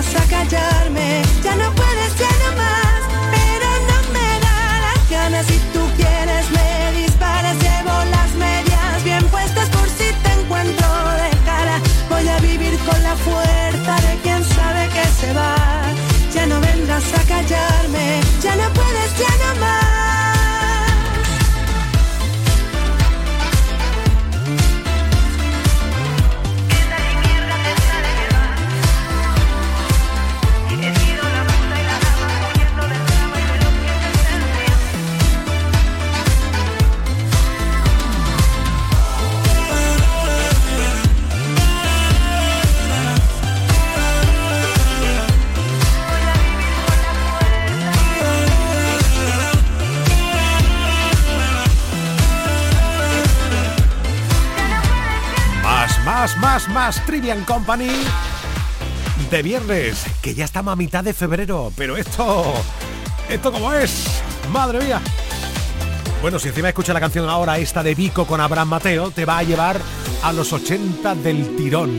Vengas a callarme, ya no puedes, más, Trivian Company de viernes, que ya estamos a mitad de febrero, pero esto, esto como es, madre mía. Bueno, si encima escucha la canción ahora esta de Vico con Abraham Mateo, te va a llevar a los 80 del tirón.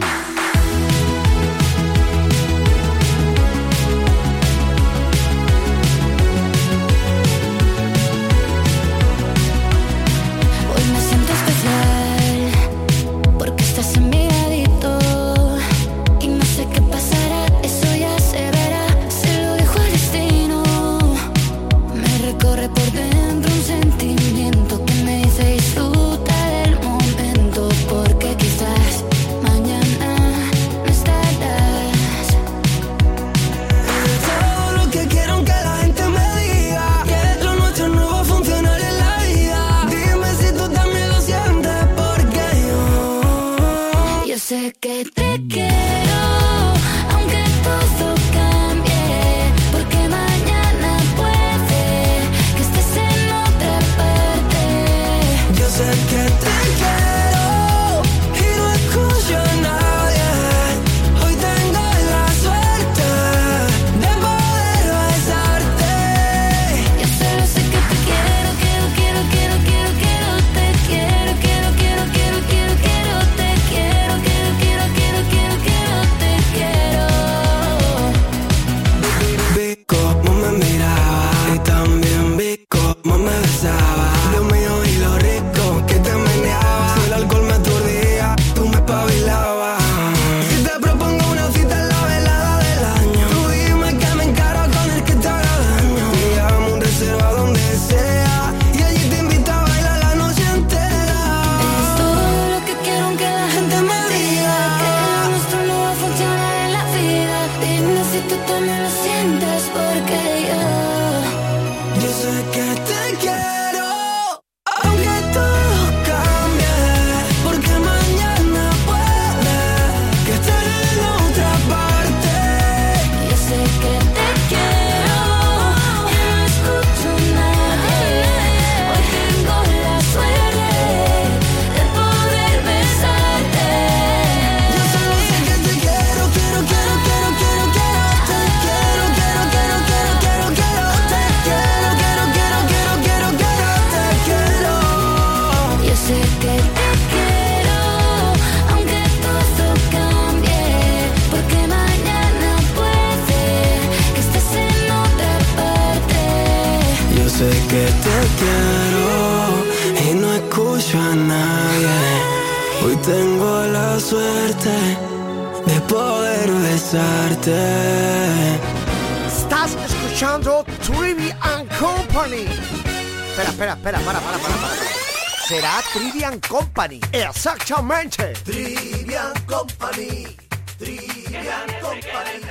Espera, espera, espera, para, para, para, para. Será Trivian Company. Exactamente. Trivian Company. Trivian Company.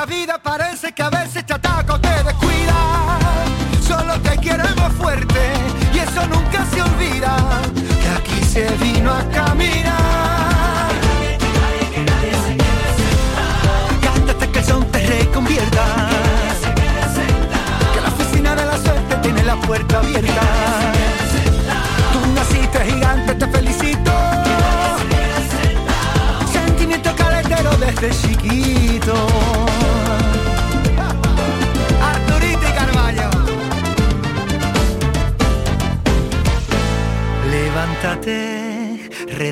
La vida parece que a veces te ataca te descuida. Solo te queremos fuerte y eso nunca se olvida. Que aquí se vino a caminar. Cántate que el son te reconvierta. Que la oficina de la suerte tiene la puerta abierta. Tú naciste gigante, te felicito. Sentimiento calentero desde chiquito.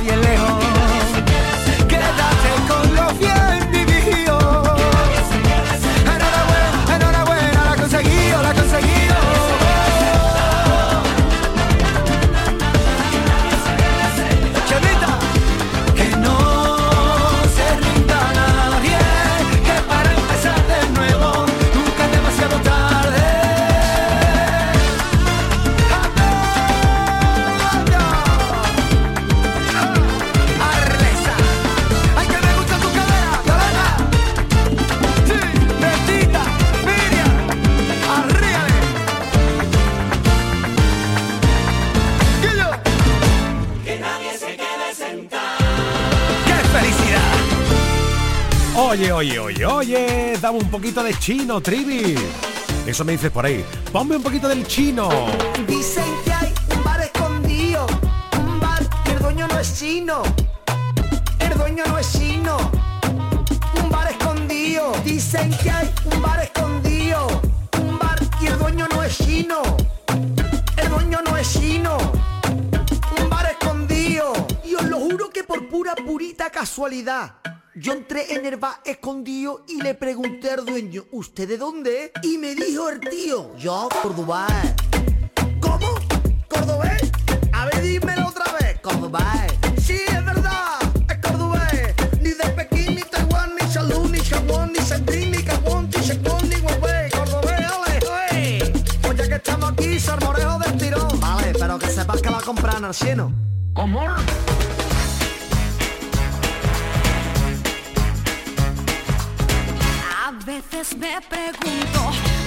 Bien lejos. Oye, oye, oye, oye, dame un poquito de chino, Trivi. Eso me dices por ahí. Ponme un poquito del chino. Dicen que hay un bar escondido, un bar que el dueño no es chino, el dueño no es chino, un bar escondido. Dicen que hay un bar escondido, un bar y el dueño no es chino, el dueño no es chino, un bar escondido. Y os lo juro que por pura purita casualidad yo entré en el bar escondido y le pregunté al dueño, ¿usted de dónde? Y me dijo el tío, yo, Córdoba. ¿Cómo? ¿Cordobés? A ver, dímelo otra vez. Cordobés. Sí, es verdad, es cordobés. Ni de Pekín, ni Taiwán, ni Salud, ni Japón, ni Sendrín, ni Gabón, ni Chacón, ni Huawei. Cordobés, ole, ole. Pues ya que estamos aquí, salmorejo del tirón. Vale, pero que sepas que va a comprar en el cielo. ¿Cómo? A veces me pregunto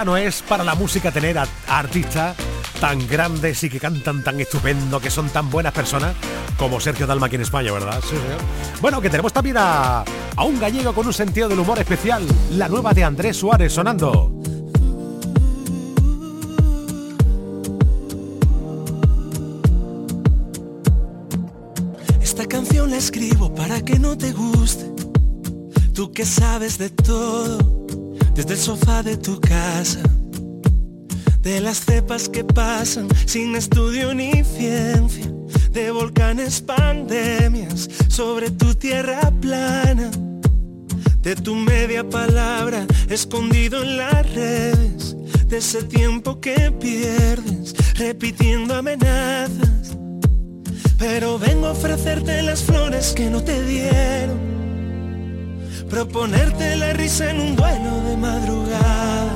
sano es para la música tener a, a artistas tan grandes y que cantan tan estupendo, que son tan buenas personas como Sergio Dalma aquí en España, ¿verdad? Sí, señor. Bueno, que tenemos también a, a un gallego con un sentido del humor especial, la nueva de Andrés Suárez sonando. Esta canción la escribo para que no te guste. Tú que sabes de todo, desde el sofá de tu casa. De las cepas que pasan sin estudio ni ciencia. De volcanes, pandemias, sobre tu tierra plana. De tu media palabra escondido en las redes. De ese tiempo que pierdes repitiendo amenazas. Pero vengo a ofrecerte las flores que no te dieron. Proponerte la risa en un vuelo de madrugada.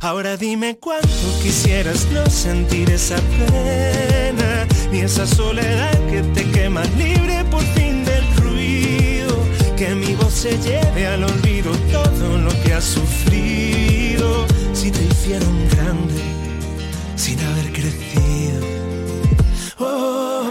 Ahora dime cuánto quisieras no sentir esa pena, ni esa soledad que te quema libre por fin del ruido. Que mi voz se lleve al olvido todo lo que has sufrido. Si te hicieron grande sin haber crecido. Oh,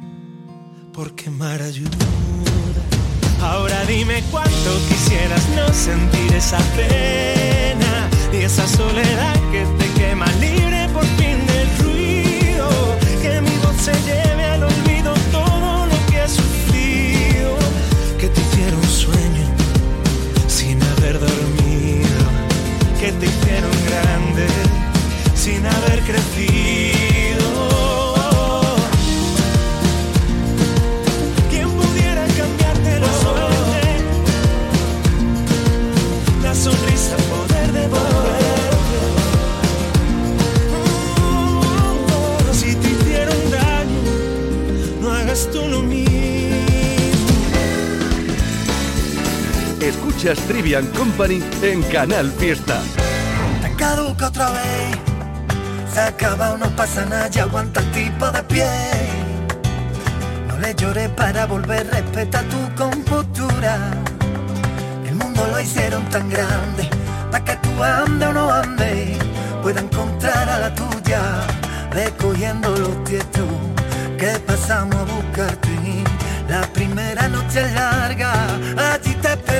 por quemar ayuda. Ahora dime cuánto quisieras no sentir esa pena y esa soledad que te quema libre por fin del ruido. Que mi voz se lleve al olvido todo lo que has sufrido. Que te hicieron sueño sin haber dormido. Que te hicieron grande sin haber crecido. Escuchas Trivian Company en Canal Fiesta. Te caduca otra vez. Se acaba o no pasa nada, ya aguanta el tipo de pie. No le llores para volver, respeta tu compostura. El mundo lo hicieron tan grande, para que tú ande o no ande, pueda encontrar a la tuya, recogiendo los tietos que pasamos a buscarte. La primera noche larga,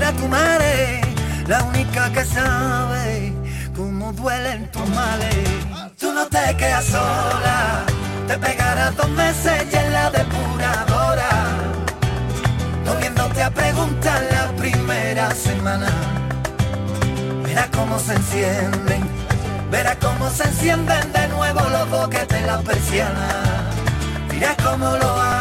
espera tu madre, la única que sabe cómo duelen tus males. Tú no te quedas sola, te pegarás dos meses y en la depuradora, volviéndote a preguntar la primera semana. Verás cómo se encienden, verás cómo se encienden de nuevo los boquetes la persiana. Dirás cómo lo hago,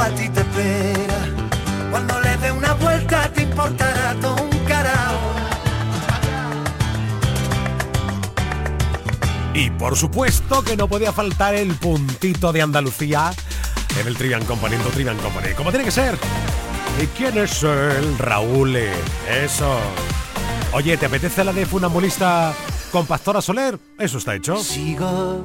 A ti te espera, cuando le dé una vuelta te importará todo un carajo. Y por supuesto que no podía faltar el puntito de Andalucía en el Trivian Company, en Trivian Company. Como tiene que ser. ¿Y quién es el Raúl? Eso. Oye, ¿te apetece la de funambulista con Pastora Soler? Eso está hecho. Sigo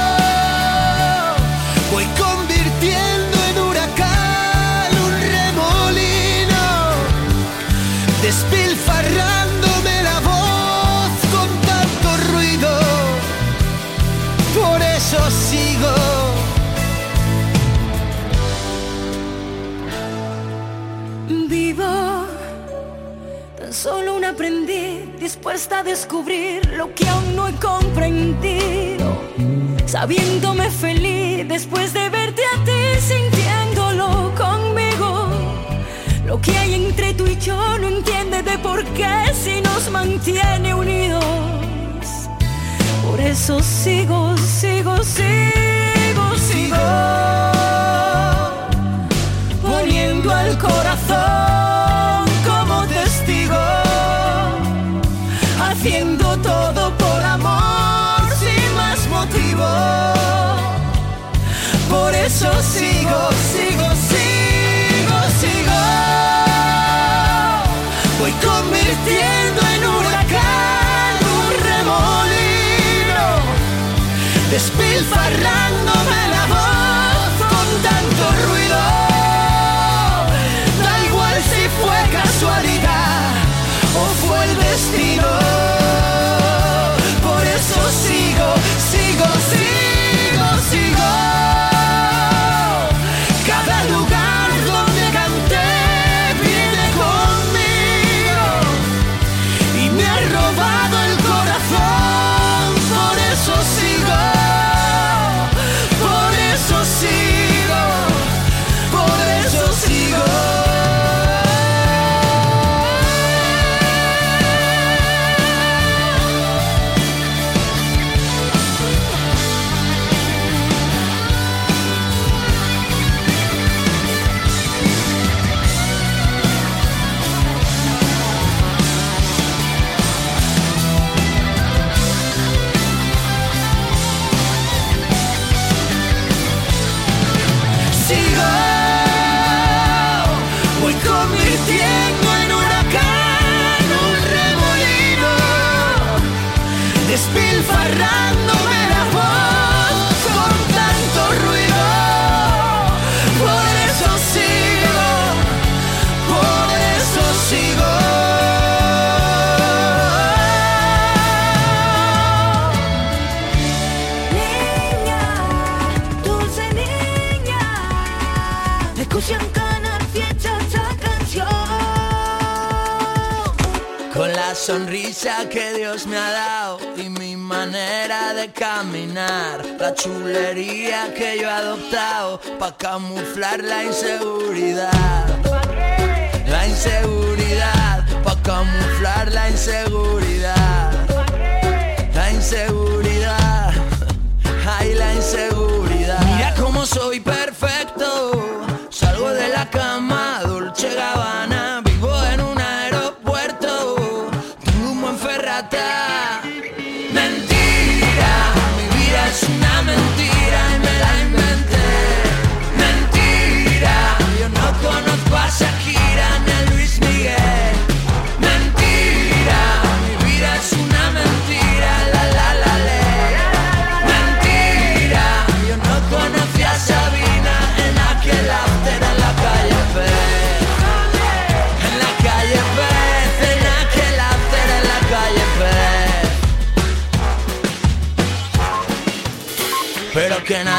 Vivo tan solo un aprendiz dispuesta a descubrir lo que aún no he comprendido. Sabiéndome feliz después de verte a ti, sintiéndolo conmigo. Lo que hay entre tú y yo no entiende de por qué si nos mantiene unidos. Por eso sigo, sigo, sigo, corazón como testigo, haciendo todo por amor sin más motivo. Por eso sigo, sigo, sigo, sigo. Voy convirtiendo en huracán un remolino, despilfarrándome sonrisa que Dios me ha dado y mi manera de caminar, la chulería que yo he adoptado para camuflar la inseguridad. La inseguridad, para camuflar la inseguridad. La inseguridad, ay la inseguridad. Mira cómo soy perfecto, salgo de la cama,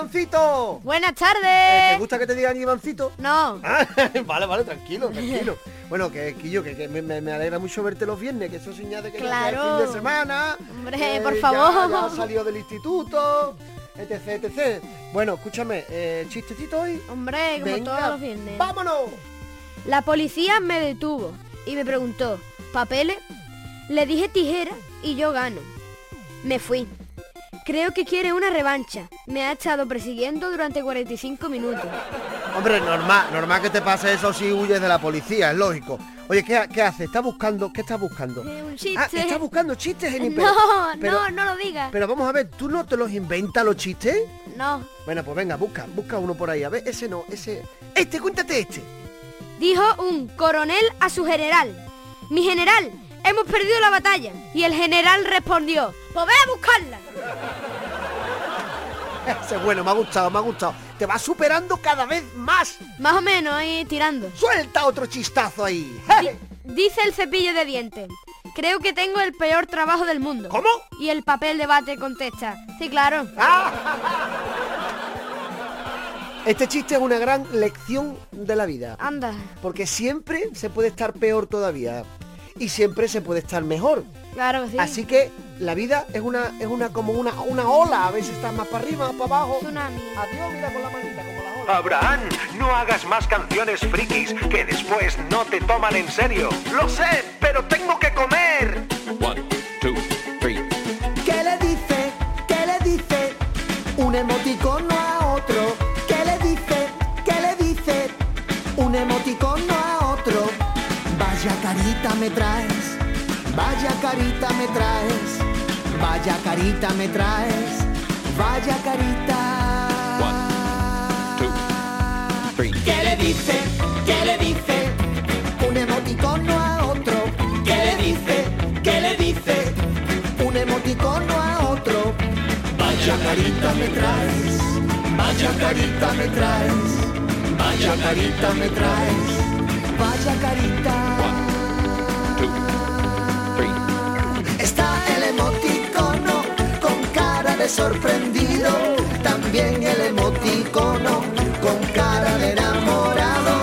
Ivancito. Buenas Eh, tardes. ¿Te gusta que te digan Ivancito? No. Ah, vale, vale, tranquilo, tranquilo. Bueno, que Quillo, que, que me, alegra mucho verte los viernes, que eso señala de que ya Claro. fin de semana. Hombre, por favor. Ya, salido del instituto, etc, etc. Bueno, escúchame, eh, chistecito hoy. Hombre, como Venga, todos los viernes. ¡Vámonos! La policía me detuvo y me preguntó, ¿papeles? Le dije tijera y yo gano. Me fui. Creo que quiere una revancha. Me ha estado persiguiendo durante 45 minutos. Hombre, normal, normal que te pase eso si huyes de la policía, es lógico. Oye, ¿qué, qué haces? ¿Estás buscando? ¿Qué estás buscando? Eh, un chiste. Ah, ¿estás buscando chistes en No, no, no lo digas. Pero vamos a ver, ¿tú no te los inventas los chistes? No. Bueno, pues venga, busca, busca uno por ahí. A ver, ese no, ese... Este, cuéntate este. Dijo un coronel a su general. Mi general, hemos perdido la batalla. Y el general respondió, pues ve a buscarla. Ese es bueno, me ha gustado, me ha gustado. Te va superando cada vez más. Más o menos ahí tirando. Suelta otro chistazo ahí. Dice el cepillo de dientes. Creo que tengo el peor trabajo del mundo. ¿Cómo? Y el papel de bate contesta. Sí, claro. Este chiste es una gran lección de la vida. Anda. Porque siempre se puede estar peor todavía. Y siempre se puede estar mejor. Claro que sí. Así que la vida es una, es una como una, una ola. A veces estás más para arriba, más para abajo. Tsunami. Adiós, mira con la manita como la ola. Abraham, no hagas más canciones frikis que después no te toman en serio. Lo sé, pero tengo que comer. One, two, three. ¿Qué le dice? ¿Qué le dice? Un emoticono a otro. ¿Qué le dice? ¿Qué le dice? Un emoticono a otro. Vaya carita me traes. Vaya carita me traes. Vaya carita me traes. Vaya carita. Three. ¿Qué le dice? ¿Qué le dice? Un emoticono a otro. ¿Qué le dice? ¿Qué le dice? Un emoticono a otro. Vaya carita me traes. Vaya carita me traes. Vaya carita me traes. Vaya carita. Está el emoticono con cara de sorprendido. También el emoticono con cara de enamorado.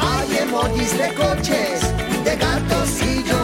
Hay emojis de coches, de gatos y llorando.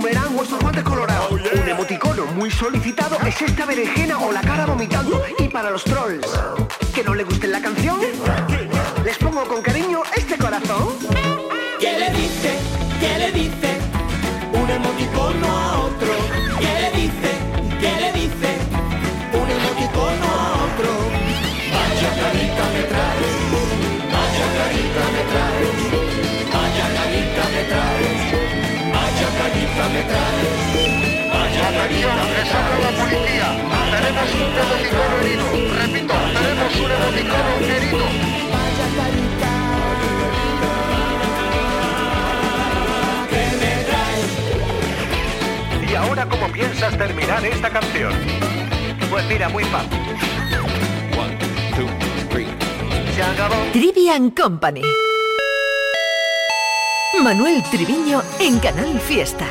Boomerang o estos guantes colorados. Un emoticono muy solicitado es esta berenjena o la cara vomitando. Y para los trolls, ¿que no le tenemos un emoticono herido. Repito, tenemos un emoticono herido. Vaya carita. Que me traes. ¿Y ahora cómo piensas terminar esta canción? Pues mira, muy fácil. One, two, three. Se acabó. Trivian Company. Manuel Triviño en Canal Fiesta.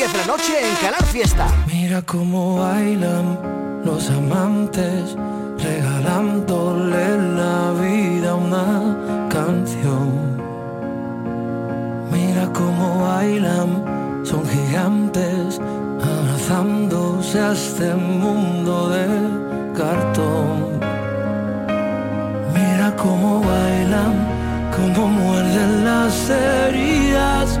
10 noche en Canal Fiesta. Mira cómo bailan los amantes, regalándole la vida una canción. Mira cómo bailan, son gigantes, abrazándose a este mundo de cartón. Mira cómo bailan, cómo muerden las heridas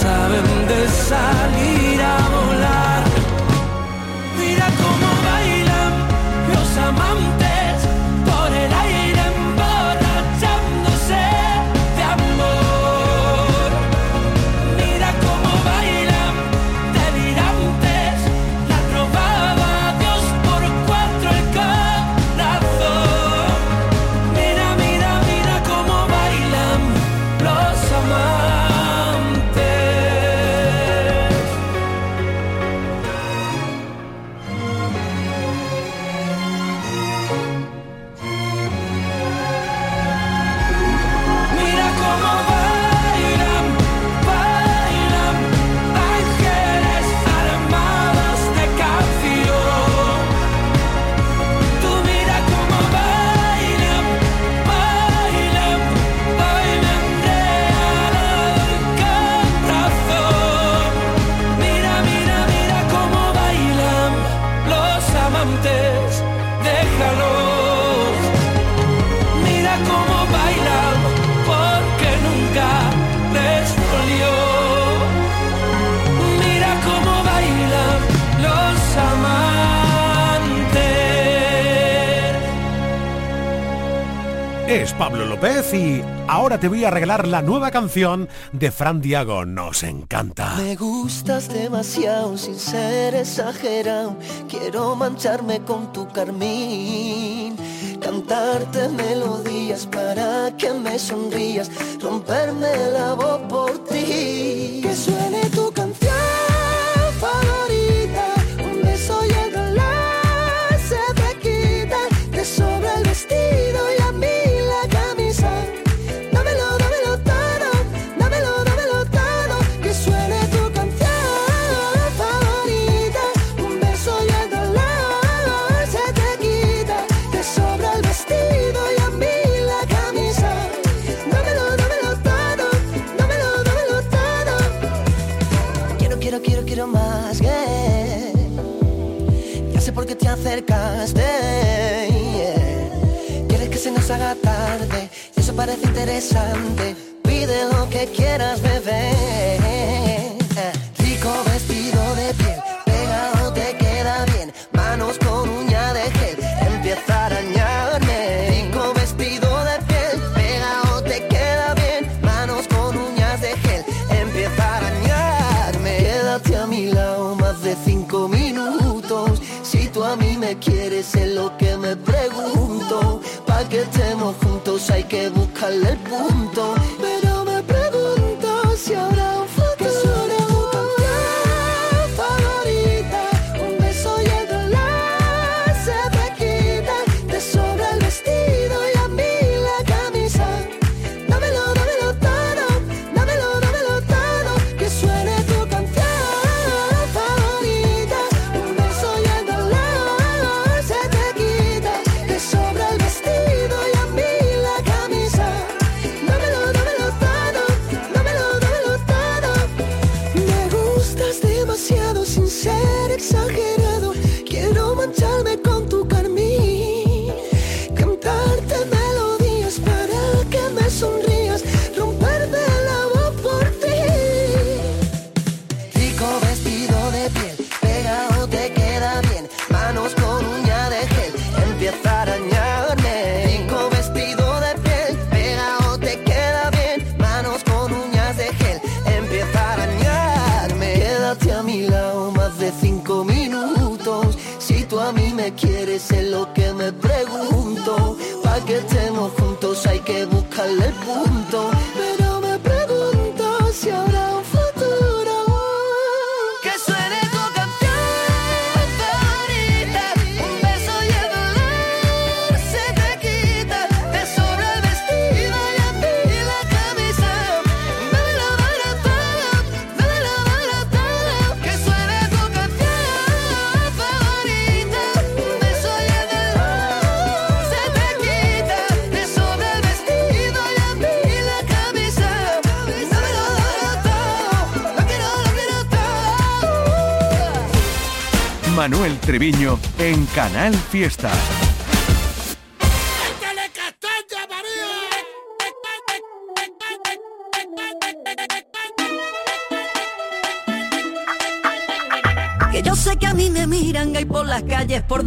saben de salir. así. Ahora te voy a regalar la nueva canción de Fran Diago. Nos encanta. Me gustas demasiado sin ser exagerado. Quiero mancharme con tu carmín. Cantarte melodías para que me sonrías. Romperme la voz por ti. besan quieres es lo que me pregunto. Pa' que estemos juntos hay que buscarle el punto. Manuel Treviño en Canal Fiesta.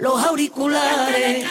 los auriculares.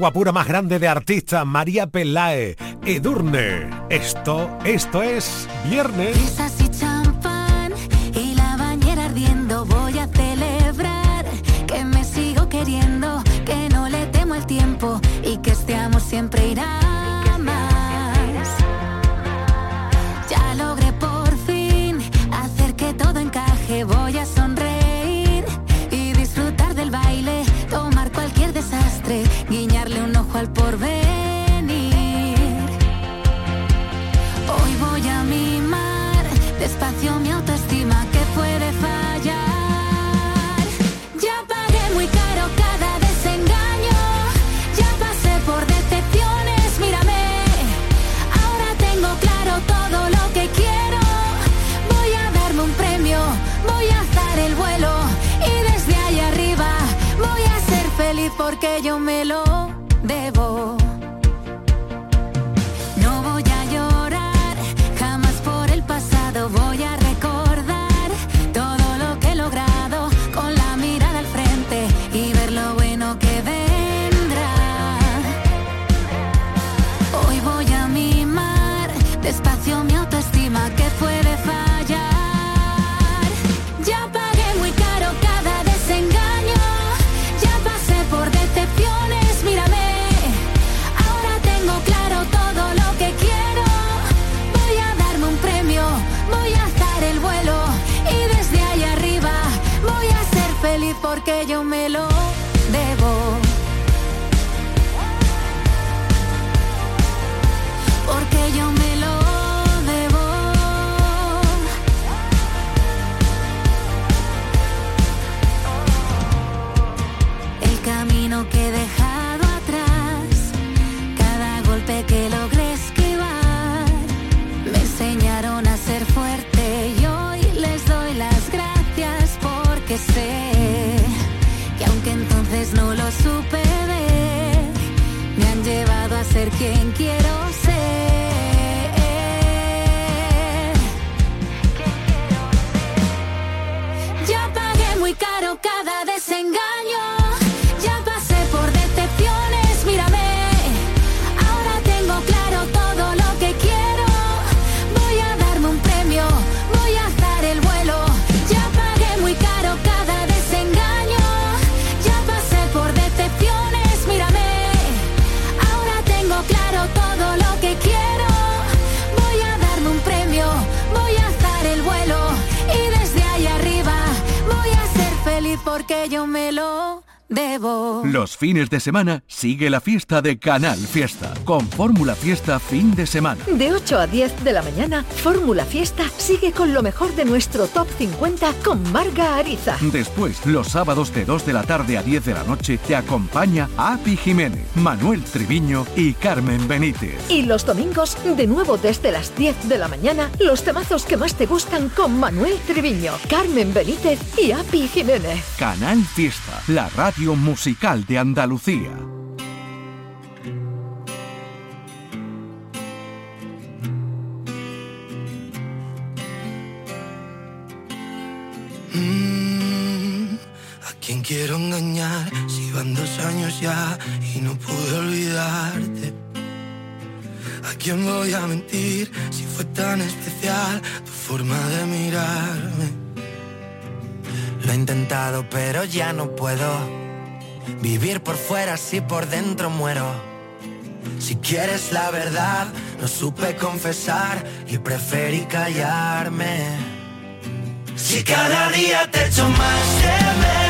guapura más grande de artista, María Pelae, Edurne. Esto, esto es Viernes. porque yo me lo porque yo me lo de semana sigue la fiesta de Canal Fiesta con Fórmula Fiesta fin de semana. De 8 a 10 de la mañana, Fórmula Fiesta sigue con lo mejor de nuestro Top 50 con Marga Ariza. Después, los sábados de 2 de la tarde a 10 de la noche, te acompaña Api Jiménez, Manuel Triviño y Carmen Benítez. Y los domingos, de nuevo desde las 10 de la mañana, los temazos que más te gustan con Manuel Triviño, Carmen Benítez y Api Jiménez. Canal Fiesta, la radio musical de Andalucía. Ya y no pude olvidarte? ¿A quién voy a mentir si fue tan especial tu forma de mirarme? Lo he intentado pero ya no puedo vivir por fuera si por dentro muero. Si quieres la verdad, no supe confesar y preferí callarme. Si cada día te echo más de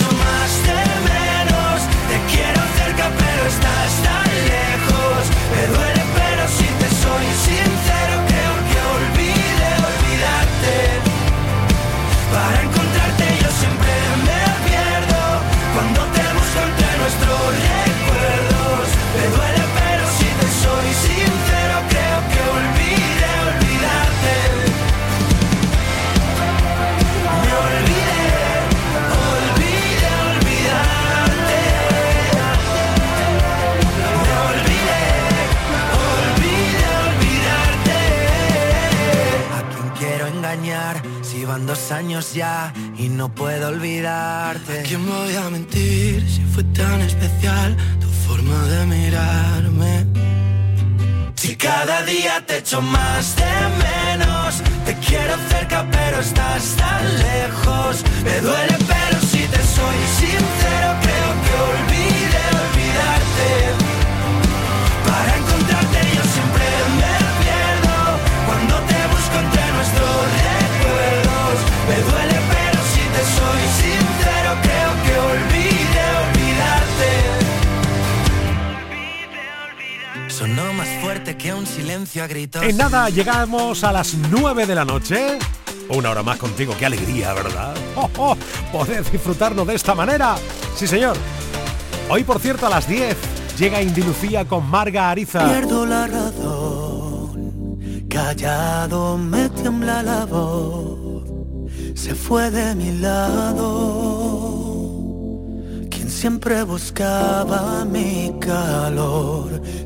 te echo más de menos, te quiero cerca pero estás tan lejos. Me duele pero si te soy sincero que un silencio a gritos. En nada, llegamos a las 9 de la noche. Una hora más contigo, qué alegría, ¿verdad? ¡Oh, oh! Poder disfrutarnos de esta manera. Sí, señor. Hoy, por cierto, a las 10 llega Indilucía con Marga Ariza. Pierdo la razón, callado me tiembla la voz, se fue de mi lado. Quien siempre buscaba mi calor,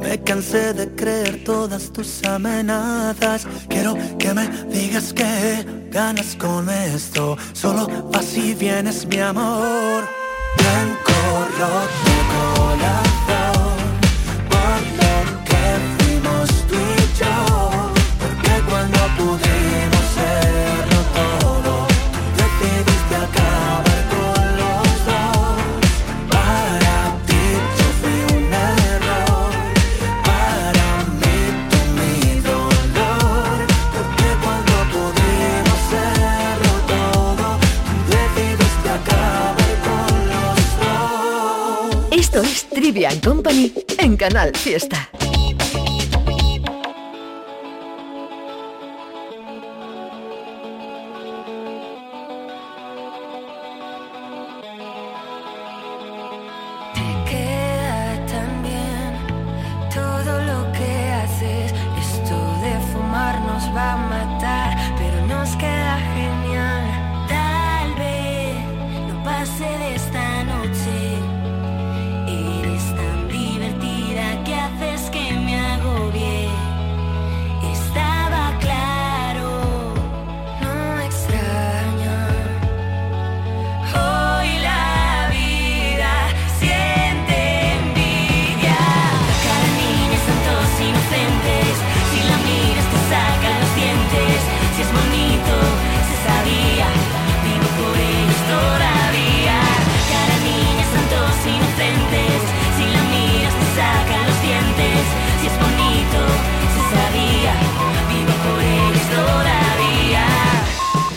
Me cansé de creer todas tus amenazas. Quiero que me digas que ganas con esto. Solo vas y vienes, mi amor. Blanco roto corazón. Company en Canal Fiesta.